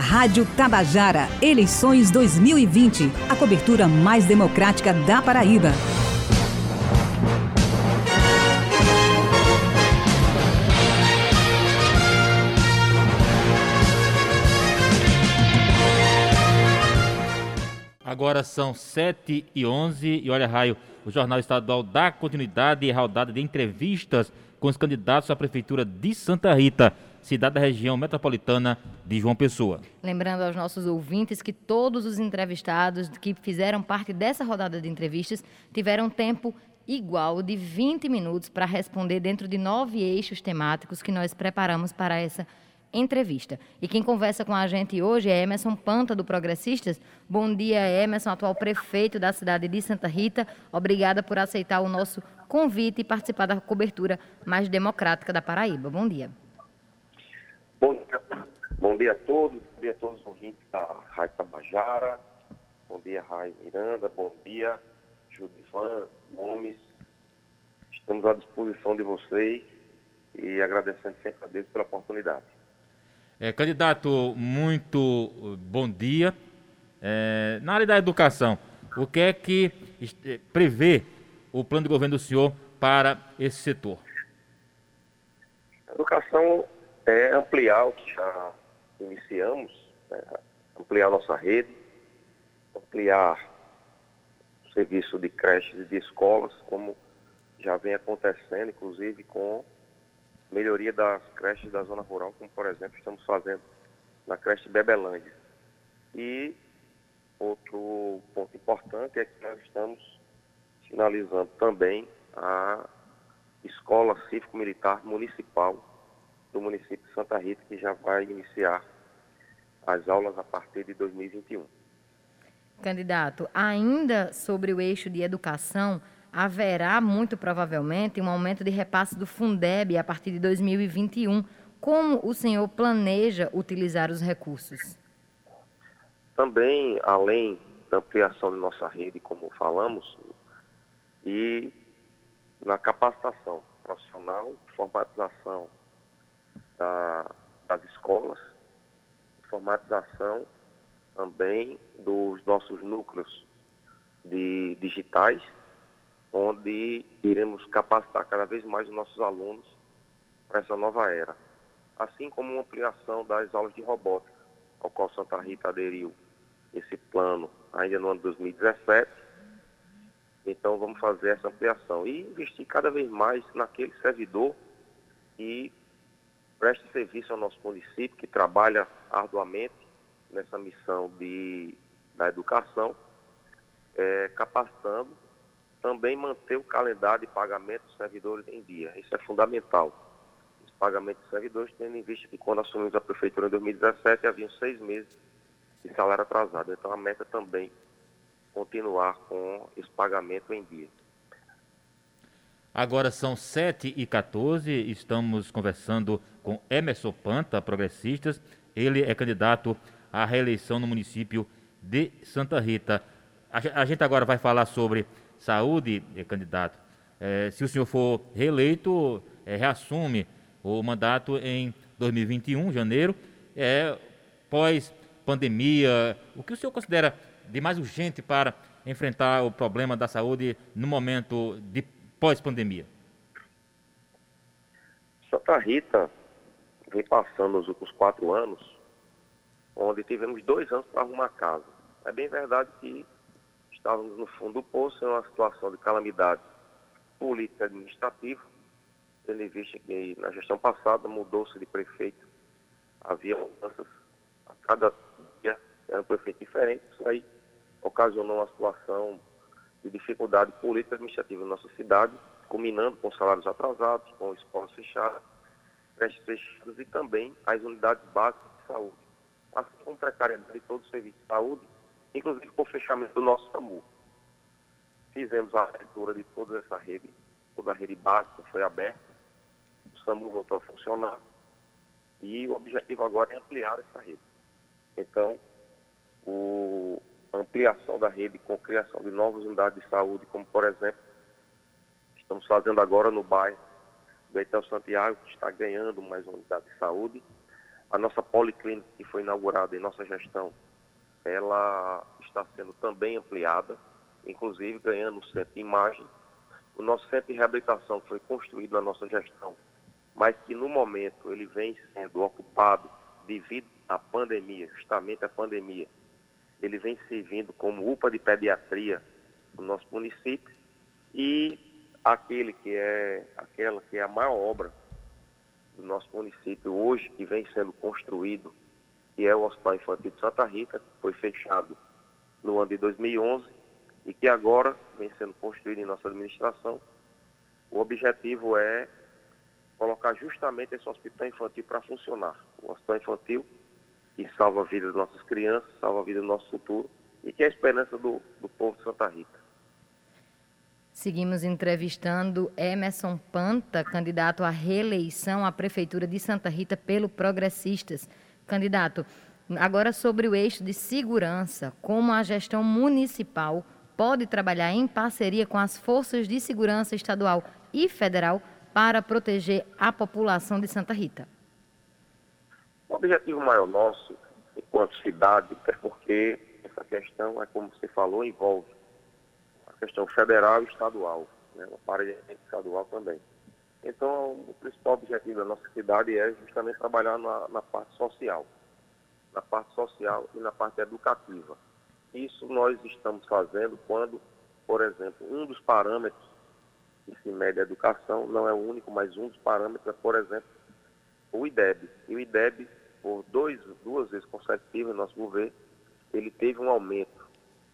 Rádio Tabajara, eleições 2020. A cobertura mais democrática da Paraíba. Agora são 7 e 11 e olha, Raio, o Jornal Estadual dá continuidade e rodada de entrevistas com os candidatos à Prefeitura de Santa Rita, cidade da região metropolitana de João Pessoa. Lembrando aos nossos ouvintes que todos os entrevistados que fizeram parte dessa rodada de entrevistas tiveram tempo igual de 20 minutos para responder dentro de nove eixos temáticos que nós preparamos para essa entrevista. E quem conversa com a gente hoje é Emerson Panta, do Progressistas. Bom dia, Emerson, atual prefeito da cidade de Santa Rita. Obrigada por aceitar o nosso convite e participar da cobertura mais democrática da Paraíba. Bom dia. Bom dia, bom dia a todos, bom dia a todos os ouvintes da Rádio Tabajara. Bom dia, Raio Miranda. Bom dia, Judivan Gomes. Estamos à disposição de vocês e agradecendo sempre a Deus pela oportunidade. É, candidato, muito bom dia. É, na área da educação, o que é que é, prevê o plano de governo do senhor para esse setor? A educação é ampliar o que já iniciamos, né? ampliar nossa rede, ampliar o serviço de creches e de escolas, como já vem acontecendo, inclusive com melhoria das creches da zona rural, como por exemplo estamos fazendo na creche Bebelândia. E outro ponto importante é que nós estamos finalizando também a Escola Cívico-Militar Municipal do município de Santa Rita, que já vai iniciar as aulas a partir de 2021. Candidato, ainda sobre o eixo de educação, haverá muito provavelmente um aumento de repasse do Fundeb a partir de 2021. Como o senhor planeja utilizar os recursos? Também, além da ampliação de nossa rede, como falamos, e na capacitação profissional, formatização da, das escolas, formatização também dos nossos núcleos de digitais, onde iremos capacitar cada vez mais os nossos alunos para essa nova era. Assim como uma ampliação das aulas de robótica, ao qual Santa Rita aderiu esse plano ainda no ano de 2017. Então vamos fazer essa ampliação e investir cada vez mais naquele servidor que presta serviço ao nosso município, que trabalha arduamente nessa missão de, da educação, é, capacitando também manter o calendário de pagamento dos servidores em dia. Isso é fundamental. Os pagamentos dos servidores, tendo em vista que quando assumimos a prefeitura em 2017, haviam seis meses de salário atrasado. Então a meta também continuar com esse pagamento em dia. Agora são 7 e 14 estamos conversando com Emerson Panta, progressistas. Ele é candidato à reeleição no município de Santa Rita. A gente agora vai falar sobre Saúde, eh, candidato, é, se o senhor for reeleito, é, reassume o mandato em 2021, janeiro, é, pós-pandemia, o que o senhor considera de mais urgente para enfrentar o problema da saúde no momento de pós-pandemia? Santa Rita vem passando os últimos quatro anos, onde tivemos dois anos para arrumar casa. É bem verdade que estávamos no fundo do poço em uma situação de calamidade política administrativa, tendo em vista que na gestão passada mudou-se de prefeito, havia mudanças a cada dia, era um prefeito diferente, isso aí ocasionou uma situação de dificuldade política administrativa na nossa cidade, culminando com salários atrasados, com escolas fechadas, creches fechadas e também as unidades básicas de saúde, assim como precariedade de todo o serviço de saúde, inclusive com o fechamento do nosso SAMU. Fizemos a abertura de toda essa rede, toda a rede básica foi aberta, o SAMU voltou a funcionar e o objetivo agora é ampliar essa rede. Então, ampliação da rede com criação de novas unidades de saúde, como por exemplo, estamos fazendo agora no bairro do Etel Santiago, que está ganhando mais uma unidade de saúde, A nossa policlínica, que foi inaugurada em nossa gestão, ela está sendo também ampliada, inclusive ganhando o centro de imagem. O nosso centro de reabilitação foi construído na nossa gestão, mas que no momento ele vem sendo ocupado devido à pandemia, justamente à pandemia. Ele vem servindo como UPA de pediatria no nosso município e aquele que é aquela que é a maior obra do nosso município hoje que vem sendo construído, que é o Hospital Infantil de Santa Rita, que foi fechado no ano de 2011 e que agora vem sendo construído em nossa administração. O objetivo é colocar justamente esse hospital infantil para funcionar. O hospital infantil que salva a vida das nossas crianças, salva a vida do nosso futuro e que é a esperança do, do povo de Santa Rita. Seguimos entrevistando Emerson Panta, candidato à reeleição à Prefeitura de Santa Rita pelo Progressistas. Candidato, agora sobre o eixo de segurança, como a gestão municipal pode trabalhar em parceria com as forças de segurança estadual e federal para proteger a população de Santa Rita? Objetivo maior nosso, enquanto cidade, é porque essa questão, é como você falou, envolve questão federal e estadual, né, uma parede estadual também. Então, o principal objetivo da nossa cidade é justamente trabalhar na, na parte social, na parte social e na parte educativa. Isso nós estamos fazendo quando, por exemplo, um dos parâmetros que se mede a educação, não é o único, mas um dos parâmetros é, por exemplo, o IDEB. E o IDEB, por dois, duas vezes consecutivas nosso governo, ele teve um aumento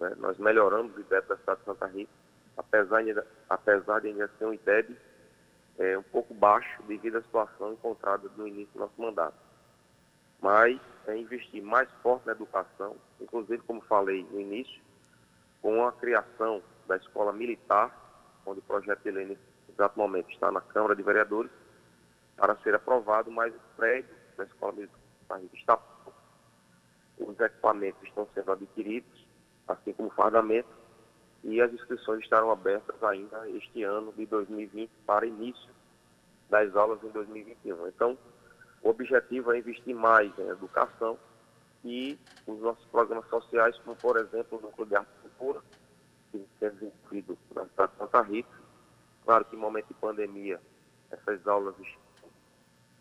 né? Nós melhoramos o IDEB da cidade de Santa Rita, apesar de, apesar de ainda ser um IDEB é, um pouco baixo devido à situação encontrada no início do nosso mandato. Mas é investir mais forte na educação, inclusive, como falei no início, com a criação da escola militar, onde o projeto de lei nesse exato momento está na Câmara de Vereadores, para ser aprovado, mas o prédio da escola militar está os equipamentos estão sendo adquiridos assim como o fardamento, e as inscrições estarão abertas ainda este ano de 2020 para início das aulas em 2021. Então, o objetivo é investir mais em educação e os nossos programas sociais, como por exemplo o Núcleo de Arte e Cultura, que tem desenvolvido na cidade de Santa Rita. Claro que em momento de pandemia, essas aulas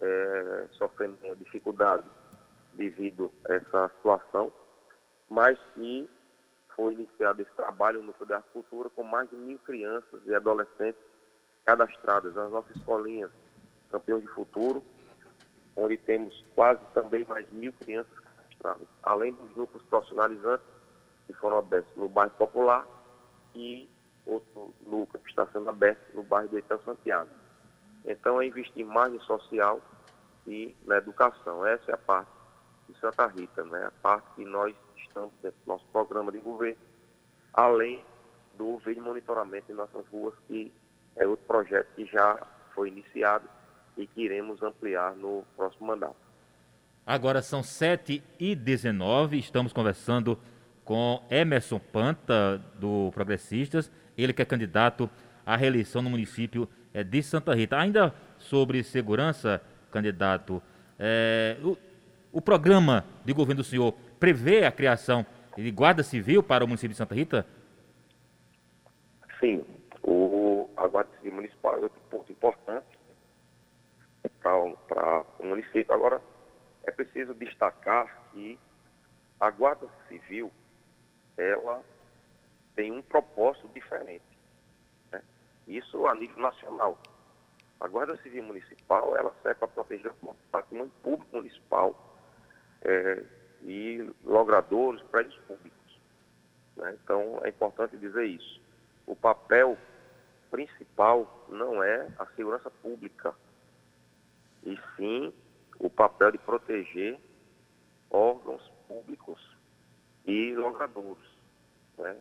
é, sofrendo dificuldade devido a essa situação, mas que foi iniciado esse trabalho no Núcleo da Cultura com mais de mil crianças e adolescentes cadastradas nas nossas escolinhas Campeão de Futuro, onde temos quase também mais mil crianças cadastradas, além dos grupos profissionalizantes que foram abertos no bairro Popular e outro núcleo que está sendo aberto no bairro do Etel Santiago. Então, é investir mais no social e na educação. Essa é a parte de Santa Rita, né? a parte que nós estamos dentro do nosso programa de governo, além do vídeo monitoramento em nossas ruas, que é outro projeto que já foi iniciado e que iremos ampliar no próximo mandato. Agora são 7 e 19 estamos conversando com Emerson Panta, do Progressistas, ele que é candidato à reeleição no município de Santa Rita. Ainda sobre segurança, candidato, é, o, o programa de governo do senhor prevê a criação de guarda civil para o município de Santa Rita? Sim, o, a guarda civil municipal é outro ponto importante para o município. Agora, é preciso destacar que a guarda civil, ela tem um propósito diferente. Isso a nível nacional. A Guarda Civil Municipal, ela serve para proteger o patrimônio público municipal, é, e logradouros, prédios públicos. Né? Então, é importante dizer isso. O papel principal não é a segurança pública, e sim o papel de proteger órgãos públicos e logradouros. Né?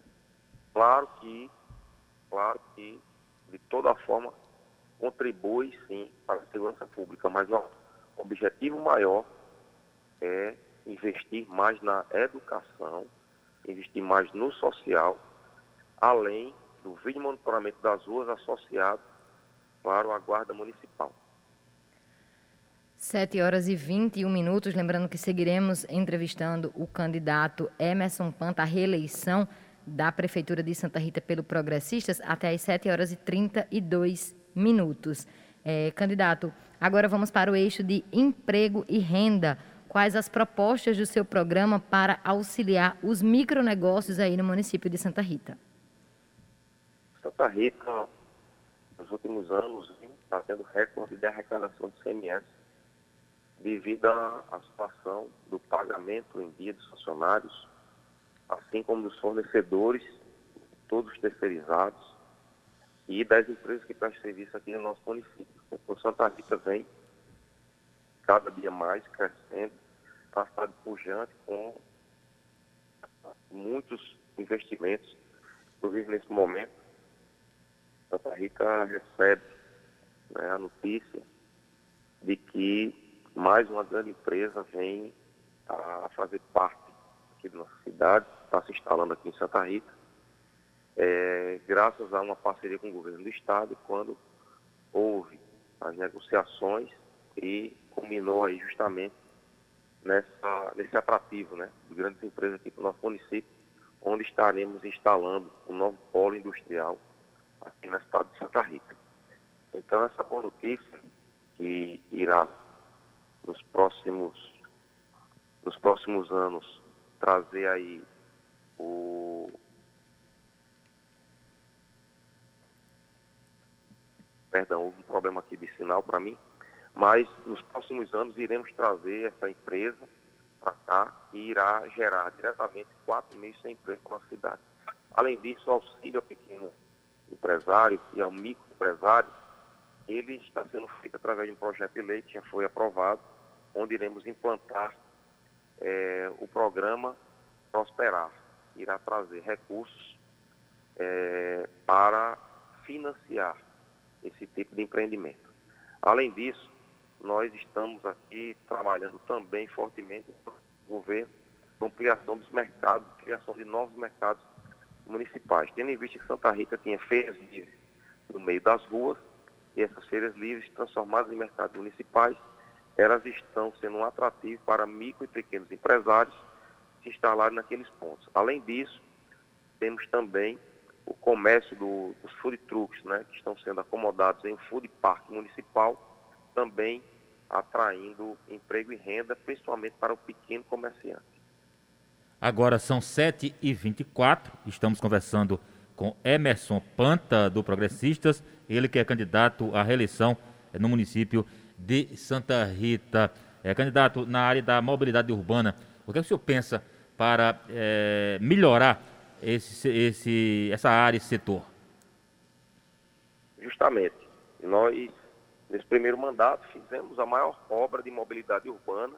Claro que, claro que, de toda forma, contribui sim para a segurança pública, mas o objetivo maior é investir mais na educação, investir mais no social, além do vídeo monitoramento das ruas associado para a Guarda Municipal. 7 horas e 21 minutos. Lembrando que seguiremos entrevistando o candidato Emerson Panta à reeleição da Prefeitura de Santa Rita pelo Progressistas até às 7 horas e 32 minutos. É, candidato, agora vamos para o eixo de emprego e renda. Quais as propostas do seu programa para auxiliar os micronegócios aí no município de Santa Rita? Santa Rita, nos últimos anos, está tendo recorde de arrecadação de CMS devido à situação do pagamento em dia dos funcionários assim como dos fornecedores, todos terceirizados, e das empresas que prestam serviço aqui no nosso município. O Santa Rita vem cada dia mais crescendo, está pujante com muitos investimentos, inclusive nesse momento. Santa Rita recebe né, a notícia de que mais uma grande empresa vem a fazer parte aqui da nossa cidade, está se instalando aqui em Santa Rita, é, graças a uma parceria com o governo do estado, quando houve as negociações e culminou aí justamente nessa, nesse atrativo né, de grandes empresas aqui para o nosso município, onde estaremos instalando um novo polo industrial aqui na cidade de Santa Rita. Então essa boa notícia que irá nos próximos, nos próximos anos trazer aí o perdão, houve um problema aqui de sinal para mim, mas nos próximos anos iremos trazer essa empresa para cá e irá gerar diretamente 4 mil sem emprego para a cidade. Além disso, o auxílio ao pequeno empresário e ao microempresário, ele está sendo feito através de um projeto de lei que já foi aprovado, onde iremos implantar é, o programa Prosperar. Irá trazer recursos é, para financiar esse tipo de empreendimento. Além disso, nós estamos aqui trabalhando também fortemente no governo com ampliação dos mercados, criação de novos mercados municipais. Tendo em vista que Santa Rita tinha feiras livres no meio das ruas, e essas feiras livres transformadas em mercados municipais, elas estão sendo um atrativo para micro e pequenos empresários se instalarem naqueles pontos. Além disso, temos também o comércio do, dos food trucks, né, que estão sendo acomodados em um food park municipal, também atraindo emprego e renda, principalmente para o pequeno comerciante. Agora são 7h24, estamos conversando com Emerson Panta, do Progressistas, ele que é candidato à reeleição no município de Santa Rita. É, candidato, na área da mobilidade urbana, o que, é que o senhor pensa para é, melhorar esse, esse, essa área, esse setor? Justamente. Nós, nesse primeiro mandato, fizemos a maior obra de mobilidade urbana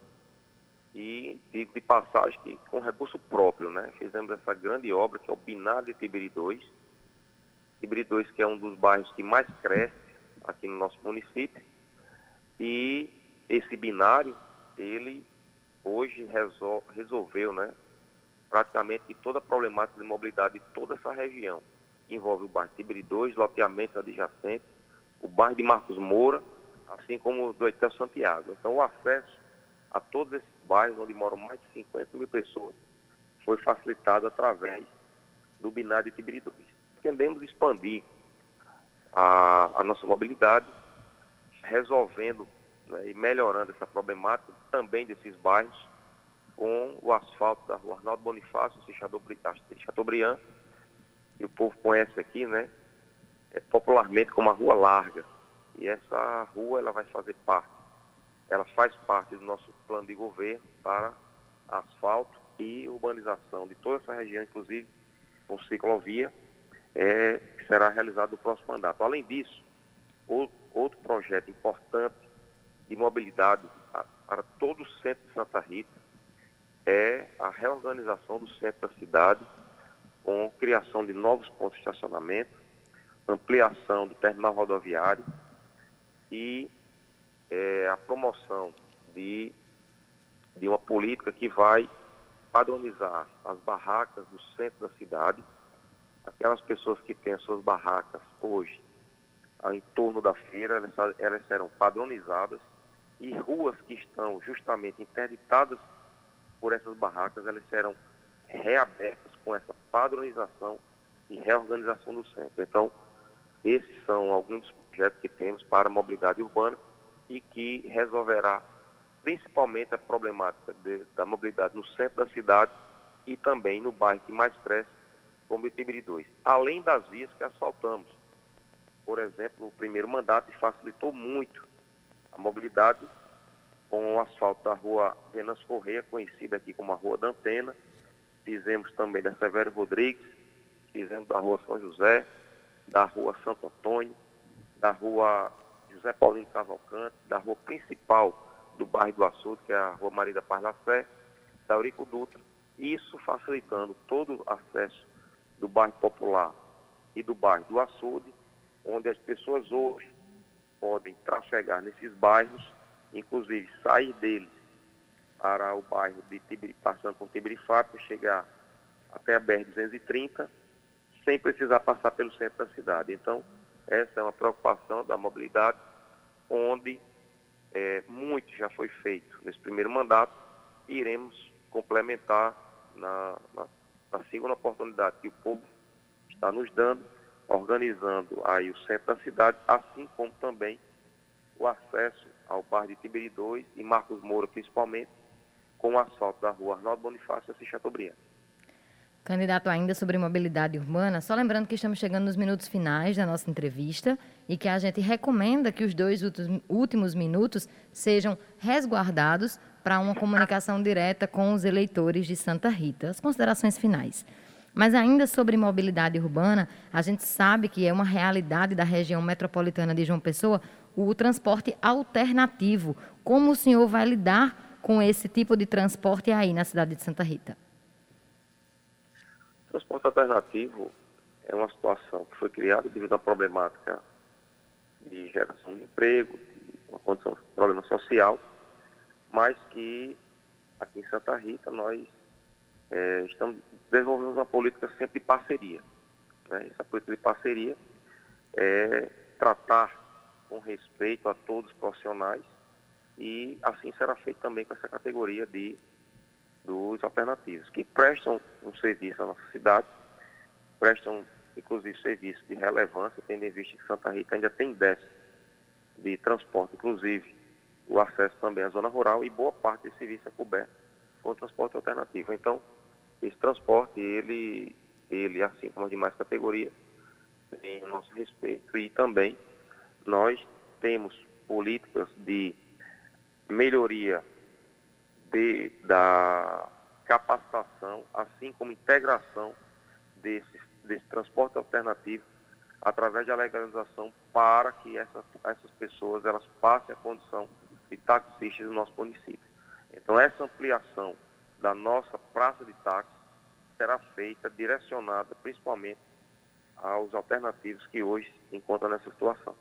e de, de passagem que, com recurso próprio, né? Fizemos essa grande obra que é o Binário de Tibiri 2. Tibiri 2 que é um dos bairros que mais cresce aqui no nosso município e esse binário, ele hoje resol resolveu, né, praticamente toda a problemática de mobilidade de toda essa região. Envolve o bairro Tibiri 2, loteamento adjacente, o bairro de Marcos Moura, assim como o do Etel Santiago. Então, o acesso a todos esses bairros, onde moram mais de 50 mil pessoas, foi facilitado através do binário de Tibiri 2. Tendemos expandir a, a nossa mobilidade resolvendo né, e melhorando essa problemática também desses bairros com o asfalto da rua Arnaldo Bonifácio, Chateaubriand, que o povo conhece aqui, né, é, popularmente como a Rua Larga. E essa rua ela vai fazer parte, ela faz parte do nosso plano de governo para asfalto e urbanização de toda essa região, inclusive com ciclovia, é, que será realizado no próximo mandato. Além disso, outro projeto importante de mobilidade para todo o centro de Santa Rita é a reorganização do centro da cidade com criação de novos pontos de estacionamento, ampliação do terminal rodoviário e é, a promoção de, de uma política que vai padronizar as barracas do centro da cidade. Aquelas pessoas que têm as suas barracas hoje em torno da feira, elas, elas serão padronizadas e ruas que estão justamente interditadas por essas barracas, elas serão reabertas com essa padronização e reorganização do centro. Então, esses são alguns dos projetos que temos para a mobilidade urbana e que resolverá principalmente a problemática de, da mobilidade no centro da cidade e também no bairro que mais cresce, como Itibiri 2. Além das vias que asfaltamos. Por exemplo, o primeiro mandato facilitou muito a mobilidade com o asfalto da rua Venâncio Correia, conhecida aqui como a Rua da Antena. Fizemos também da Severo Rodrigues, fizemos da Rua São José, da Rua Santo Antônio, da Rua José Paulino Cavalcante, da rua principal do bairro do Açude, que é a Rua Maria da Paz da Fé, da Eurico Dutra, isso facilitando todo o acesso do bairro Popular e do bairro do Açude, onde as pessoas hoje podem trafegar nesses bairros, inclusive sair deles para o bairro de Tibiri, passando por Tibirifácio, chegar até a BR-230, sem precisar passar pelo centro da cidade. Então, essa é uma preocupação da mobilidade, onde é, muito já foi feito nesse primeiro mandato e iremos complementar na, na, na segunda oportunidade que o povo está nos dando, organizando aí o centro da cidade, assim como também o acesso ao bairro de Tiberi 2 e Marcos Moura, principalmente, com o asfalto da rua Arnaldo Bonifácio e Chateaubriand. Candidato ainda sobre mobilidade urbana, só lembrando que estamos chegando nos minutos finais da nossa entrevista e que a gente recomenda que os dois últimos minutos sejam resguardados para uma comunicação direta com os eleitores de Santa Rita. As considerações finais. Mas ainda sobre mobilidade urbana, a gente sabe que é uma realidade da região metropolitana de João Pessoa o transporte alternativo. Como o senhor vai lidar com esse tipo de transporte aí na cidade de Santa Rita? transporte alternativo é uma situação que foi criada devido à problemática de geração de emprego, de uma condição de problema social, mas que aqui em Santa Rita nós é, estamos desenvolvendo uma política sempre de parceria. Né? Essa política de parceria é tratar com respeito a todos os profissionais e assim será feito também com essa categoria de dos alternativos, que prestam um serviço à nossa cidade, prestam inclusive serviços de relevância, tendo em vista que Santa Rita ainda tem déficit de transporte, inclusive o acesso também à zona rural e boa parte desse serviço é coberto com transporte alternativo. Então, esse transporte, ele, ele assim como as demais categorias, tem o nosso respeito e também nós temos políticas de melhoria de, da capacitação, assim como integração desse, desse transporte alternativo através da legalização para que essas, essas pessoas elas passem a condição de taxistas no nosso município. Então essa ampliação da nossa praça de táxi será feita direcionada principalmente aos alternativos que hoje se encontram nessa situação.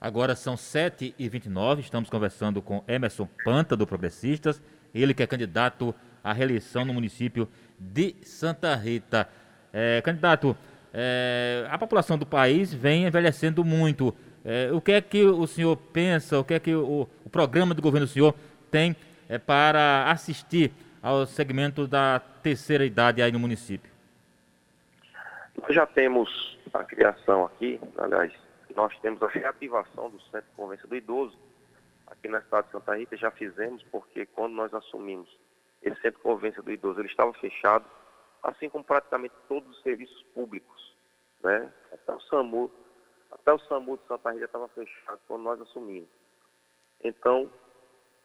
Agora são 7h29, estamos conversando com Emerson Panta, do Progressistas, ele que é candidato à reeleição no município de Santa Rita. É, candidato, é, a população do país vem envelhecendo muito. É, o que é que o senhor pensa, o que é que o, o programa do governo do senhor tem é, para assistir ao segmento da terceira idade aí no município? Nós já temos a criação aqui, aliás, nós temos a reativação do Centro de Convivência do Idoso aqui na cidade de Santa Rita, já fizemos, porque quando nós assumimos esse Centro de Convivência do Idoso, ele estava fechado, assim como praticamente todos os serviços públicos, né? Até o SAMU, até o SAMU de Santa Rita estava fechado quando nós assumimos. Então,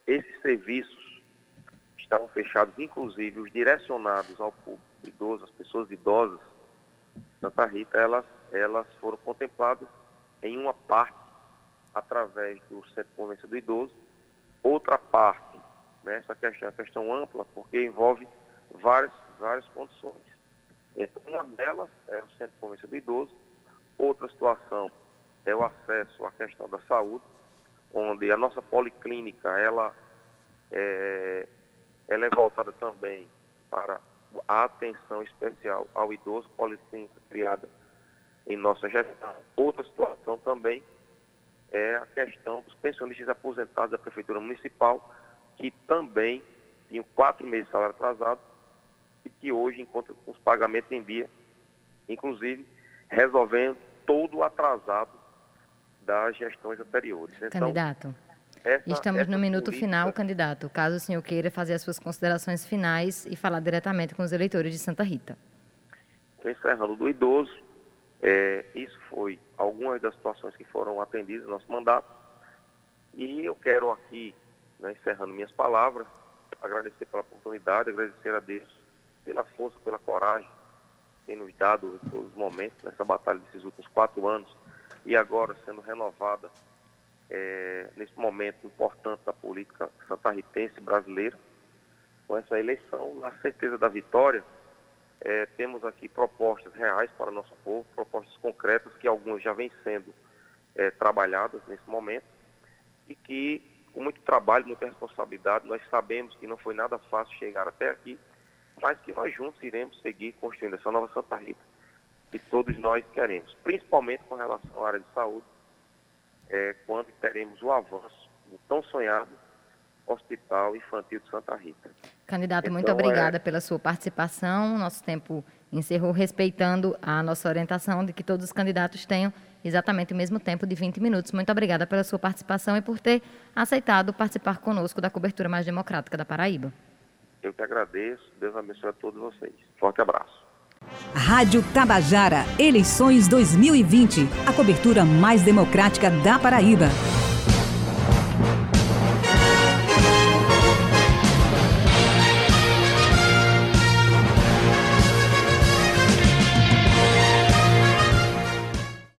esses serviços estavam fechados, inclusive os direcionados ao público idoso, as pessoas idosas, Santa Rita, elas, elas foram contempladas em uma parte através do Centro de Convivência do Idoso, outra parte, né, essa questão é uma questão ampla, porque envolve várias, várias condições. Então, uma delas é o Centro de Convivência do Idoso, outra situação é o acesso à questão da saúde, onde a nossa policlínica, ela é, ela é voltada também para a atenção especial ao idoso, policlínica criada em nossa gestão. Outra situação também é a questão dos pensionistas aposentados da Prefeitura Municipal, que também tinham quatro meses de salário atrasado e que hoje encontram os pagamentos em dia, inclusive resolvendo todo o atrasado das gestões anteriores. Então, candidato, essa, estamos essa no minuto política... final, candidato. Caso o senhor queira fazer as suas considerações finais e falar diretamente com os eleitores de Santa Rita. Estou encerrando do idoso. É, isso foi algumas das situações que foram atendidas no nosso mandato. E eu quero aqui, né, encerrando minhas palavras, agradecer pela oportunidade, agradecer a Deus pela força, pela coragem que tem nos dado em todos os momentos nessa batalha desses últimos quatro anos e agora sendo renovada é, nesse momento importante da política santarritense brasileira. Com essa eleição, na certeza da vitória, é, temos aqui propostas reais para o nosso povo, propostas concretas, que algumas já vêm sendo é, trabalhadas nesse momento, e que, com muito trabalho, muita responsabilidade, nós sabemos que não foi nada fácil chegar até aqui, mas que nós juntos iremos seguir construindo essa nova Santa Rita, que todos nós queremos, principalmente com relação à área de saúde, é, quando teremos o avanço do tão sonhado Hospital Infantil de Santa Rita. Candidato, então, muito obrigada é... pela sua participação. Nosso tempo encerrou respeitando a nossa orientação de que todos os candidatos tenham exatamente o mesmo tempo de 20 minutos. Muito obrigada pela sua participação e por ter aceitado participar conosco da cobertura mais democrática da Paraíba. Eu que agradeço. Deus abençoe a todos vocês. Forte abraço. Rádio Tabajara, eleições 2020. A cobertura mais democrática da Paraíba.